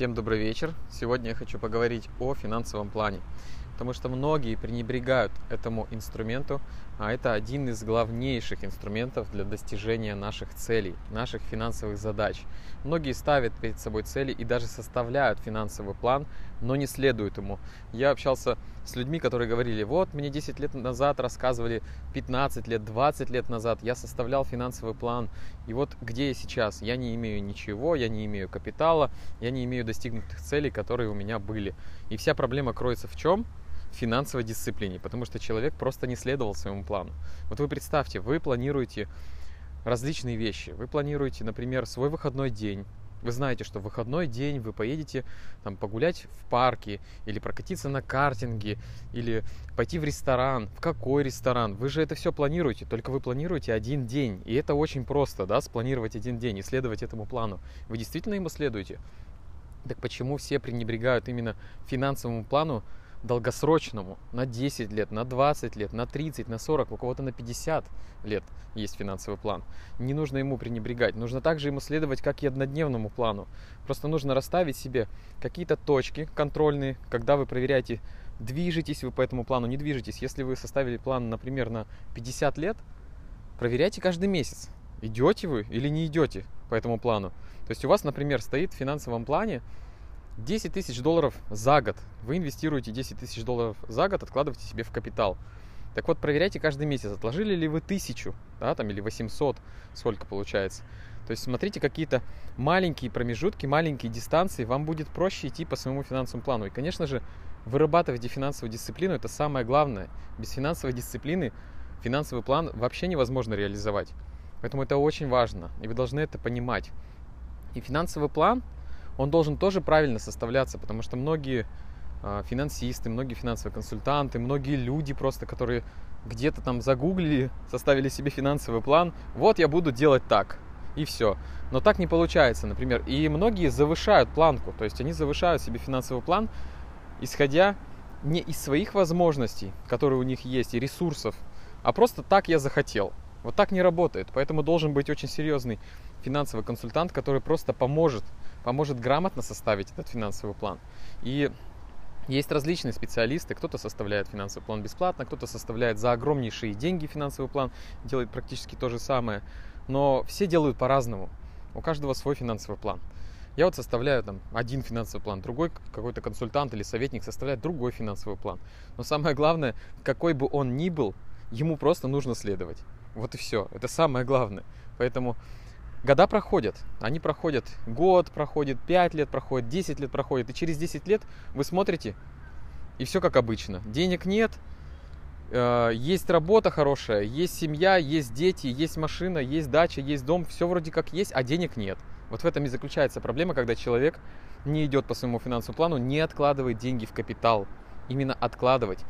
Всем добрый вечер. Сегодня я хочу поговорить о финансовом плане, потому что многие пренебрегают этому инструменту, а это один из главнейших инструментов для достижения наших целей, наших финансовых задач. Многие ставят перед собой цели и даже составляют финансовый план, но не следуют ему. Я общался с людьми, которые говорили, вот мне 10 лет назад рассказывали, 15 лет, 20 лет назад я составлял финансовый план, и вот где я сейчас? Я не имею ничего, я не имею капитала, я не имею достигнутых целей, которые у меня были. И вся проблема кроется в чем? Финансовой дисциплине, потому что человек просто не следовал своему плану. Вот вы представьте, вы планируете различные вещи. Вы планируете, например, свой выходной день. Вы знаете, что в выходной день вы поедете там, погулять в парке, или прокатиться на картинге, или пойти в ресторан. В какой ресторан? Вы же это все планируете, только вы планируете один день. И это очень просто, да, спланировать один день и следовать этому плану. Вы действительно ему следуете? Так почему все пренебрегают именно финансовому плану, долгосрочному, на 10 лет, на 20 лет, на 30, на 40, у кого-то на 50 лет есть финансовый план. Не нужно ему пренебрегать. Нужно также ему следовать, как и однодневному плану. Просто нужно расставить себе какие-то точки контрольные, когда вы проверяете, движетесь вы по этому плану, не движетесь. Если вы составили план, например, на 50 лет, проверяйте каждый месяц, идете вы или не идете по этому плану. То есть у вас, например, стоит в финансовом плане 10 тысяч долларов за год. Вы инвестируете 10 тысяч долларов за год, откладываете себе в капитал. Так вот, проверяйте каждый месяц, отложили ли вы тысячу, да, там, или 800, сколько получается. То есть смотрите какие-то маленькие промежутки, маленькие дистанции, вам будет проще идти по своему финансовому плану. И, конечно же, вырабатывайте финансовую дисциплину, это самое главное. Без финансовой дисциплины финансовый план вообще невозможно реализовать. Поэтому это очень важно, и вы должны это понимать. И финансовый план – он должен тоже правильно составляться, потому что многие э, финансисты, многие финансовые консультанты, многие люди просто, которые где-то там загуглили, составили себе финансовый план, вот я буду делать так, и все. Но так не получается, например. И многие завышают планку, то есть они завышают себе финансовый план, исходя не из своих возможностей, которые у них есть, и ресурсов, а просто так я захотел. Вот так не работает. Поэтому должен быть очень серьезный финансовый консультант, который просто поможет поможет грамотно составить этот финансовый план. И есть различные специалисты, кто-то составляет финансовый план бесплатно, кто-то составляет за огромнейшие деньги финансовый план, делает практически то же самое, но все делают по-разному, у каждого свой финансовый план. Я вот составляю там один финансовый план, другой какой-то консультант или советник составляет другой финансовый план. Но самое главное, какой бы он ни был, ему просто нужно следовать. Вот и все. Это самое главное. Поэтому года проходят. Они проходят год, проходит 5 лет, проходит 10 лет, проходит. И через 10 лет вы смотрите, и все как обычно. Денег нет, э, есть работа хорошая, есть семья, есть дети, есть машина, есть дача, есть дом. Все вроде как есть, а денег нет. Вот в этом и заключается проблема, когда человек не идет по своему финансовому плану, не откладывает деньги в капитал. Именно откладывать.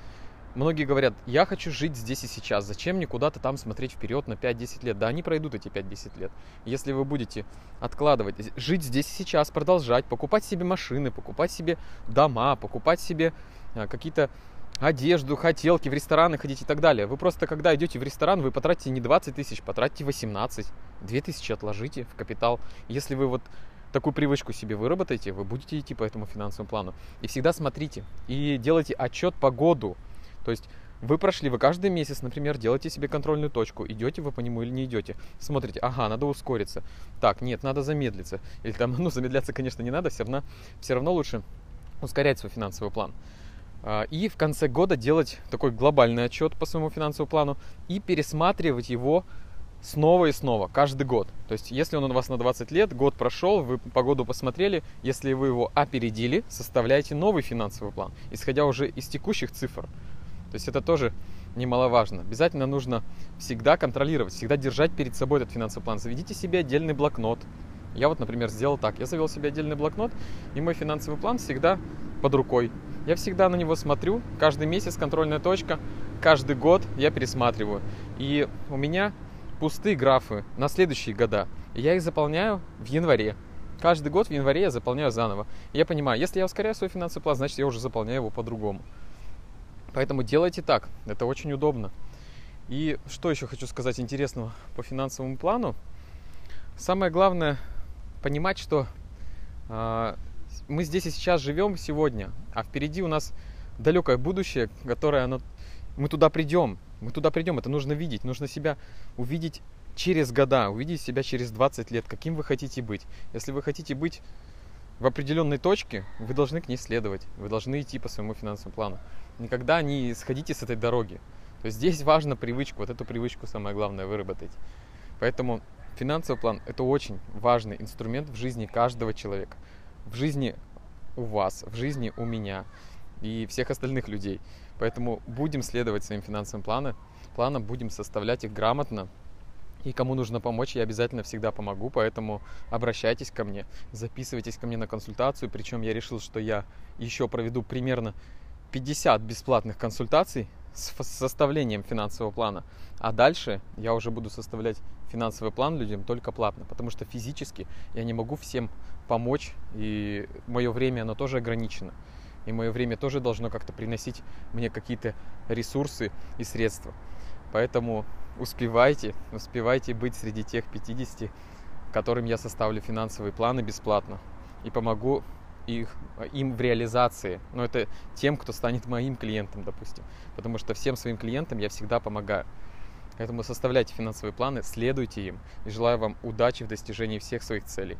Многие говорят, я хочу жить здесь и сейчас, зачем мне куда-то там смотреть вперед на 5-10 лет? Да, они пройдут эти 5-10 лет. Если вы будете откладывать, жить здесь и сейчас, продолжать, покупать себе машины, покупать себе дома, покупать себе а, какие-то одежду, хотелки, в рестораны ходить и так далее. Вы просто, когда идете в ресторан, вы потратите не 20 тысяч, потратите 18. 2 тысячи отложите в капитал. Если вы вот такую привычку себе выработаете, вы будете идти по этому финансовому плану. И всегда смотрите и делайте отчет по году. То есть вы прошли, вы каждый месяц, например, делаете себе контрольную точку, идете вы по нему или не идете. Смотрите, ага, надо ускориться. Так, нет, надо замедлиться. Или там, ну, замедляться, конечно, не надо, все равно, все равно лучше ускорять свой финансовый план. А, и в конце года делать такой глобальный отчет по своему финансовому плану и пересматривать его снова и снова, каждый год. То есть, если он у вас на 20 лет, год прошел, вы по году посмотрели, если вы его опередили, составляете новый финансовый план, исходя уже из текущих цифр. То есть это тоже немаловажно. Обязательно нужно всегда контролировать, всегда держать перед собой этот финансовый план. Заведите себе отдельный блокнот. Я вот, например, сделал так. Я завел себе отдельный блокнот, и мой финансовый план всегда под рукой. Я всегда на него смотрю, каждый месяц контрольная точка, каждый год я пересматриваю. И у меня пустые графы на следующие года. Я их заполняю в январе. Каждый год в январе я заполняю заново. Я понимаю, если я ускоряю свой финансовый план, значит я уже заполняю его по-другому. Поэтому делайте так, это очень удобно. И что еще хочу сказать интересного по финансовому плану? Самое главное понимать, что э, мы здесь и сейчас живем сегодня, а впереди у нас далекое будущее, которое оно, мы туда придем, мы туда придем, это нужно видеть, нужно себя увидеть через года, увидеть себя через 20 лет, каким вы хотите быть. Если вы хотите быть в определенной точке, вы должны к ней следовать, вы должны идти по своему финансовому плану. Никогда не сходите с этой дороги. То есть здесь важно привычку, вот эту привычку самое главное выработать. Поэтому финансовый план – это очень важный инструмент в жизни каждого человека, в жизни у вас, в жизни у меня и всех остальных людей. Поэтому будем следовать своим финансовым планам, планам, будем составлять их грамотно. И кому нужно помочь, я обязательно всегда помогу, поэтому обращайтесь ко мне, записывайтесь ко мне на консультацию. Причем я решил, что я еще проведу примерно 50 бесплатных консультаций с составлением финансового плана. А дальше я уже буду составлять финансовый план людям только платно, потому что физически я не могу всем помочь, и мое время, оно тоже ограничено. И мое время тоже должно как-то приносить мне какие-то ресурсы и средства. Поэтому успевайте, успевайте быть среди тех 50, которым я составлю финансовые планы бесплатно и помогу их, им в реализации. Но это тем, кто станет моим клиентом, допустим. Потому что всем своим клиентам я всегда помогаю. Поэтому составляйте финансовые планы, следуйте им. И желаю вам удачи в достижении всех своих целей.